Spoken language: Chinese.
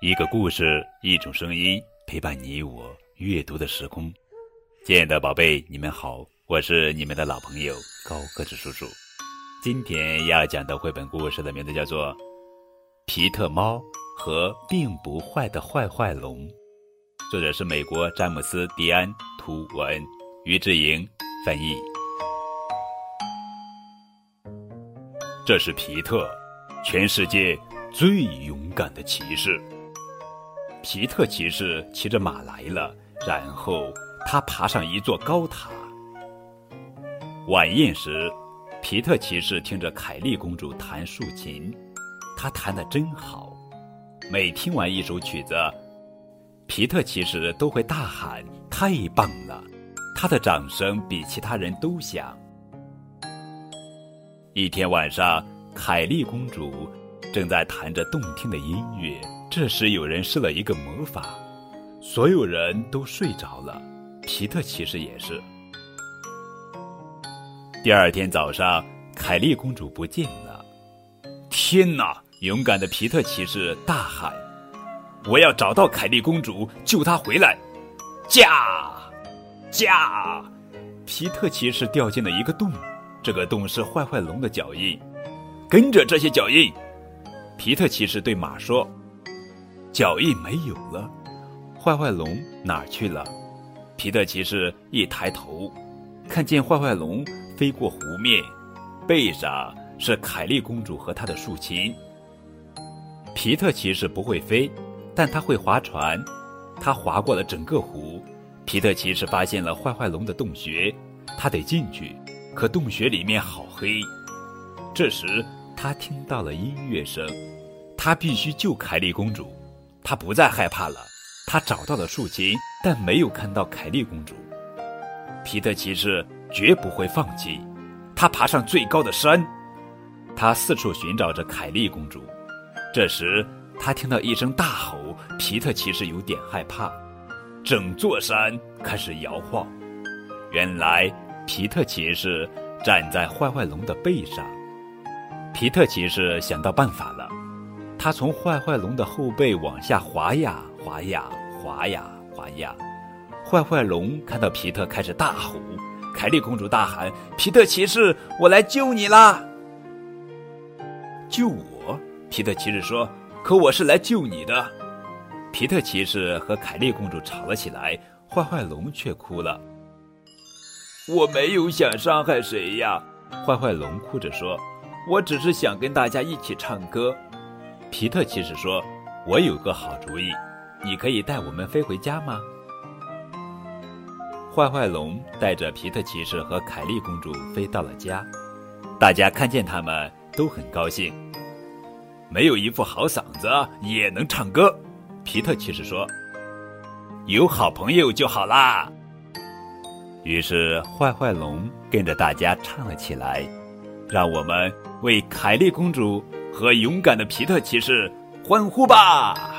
一个故事，一种声音，陪伴你我阅读的时空。亲爱的宝贝，你们好，我是你们的老朋友高个子叔叔。今天要讲的绘本故事的名字叫做《皮特猫和并不坏的坏坏龙》，作者是美国詹姆斯·迪安，图文，于志莹翻译。这是皮特，全世界最勇敢的骑士。皮特骑士骑着马来了，然后他爬上一座高塔。晚宴时，皮特骑士听着凯莉公主弹竖琴，她弹得真好。每听完一首曲子，皮特骑士都会大喊：“太棒了！”他的掌声比其他人都响。一天晚上，凯莉公主正在弹着动听的音乐。这时，有人施了一个魔法，所有人都睡着了，皮特骑士也是。第二天早上，凯莉公主不见了。天哪！勇敢的皮特骑士大喊：“我要找到凯莉公主，救她回来！”驾，驾！皮特骑士掉进了一个洞，这个洞是坏坏龙的脚印。跟着这些脚印，皮特骑士对马说。脚印没有了，坏坏龙哪儿去了？皮特骑士一抬头，看见坏坏龙飞过湖面，背上是凯莉公主和她的竖琴。皮特骑士不会飞，但他会划船，他划过了整个湖。皮特骑士发现了坏坏龙的洞穴，他得进去，可洞穴里面好黑。这时他听到了音乐声，他必须救凯莉公主。他不再害怕了，他找到了竖琴，但没有看到凯莉公主。皮特骑士绝不会放弃，他爬上最高的山，他四处寻找着凯莉公主。这时，他听到一声大吼，皮特骑士有点害怕，整座山开始摇晃。原来，皮特骑士站在坏坏龙的背上。皮特骑士想到办法了。他从坏坏龙的后背往下滑呀滑呀滑呀滑呀，坏坏龙看到皮特开始大吼，凯莉公主大喊：“皮特骑士，我来救你啦！”救我？皮特骑士说：“可我是来救你的。”皮特骑士和凯莉公主吵了起来，坏坏龙却哭了：“我没有想伤害谁呀！”坏坏龙哭着说：“我只是想跟大家一起唱歌。”皮特骑士说：“我有个好主意，你可以带我们飞回家吗？”坏坏龙带着皮特骑士和凯莉公主飞到了家，大家看见他们都很高兴。没有一副好嗓子也能唱歌，皮特骑士说：“有好朋友就好啦。”于是坏坏龙跟着大家唱了起来，让我们为凯莉公主。和勇敢的皮特骑士欢呼吧！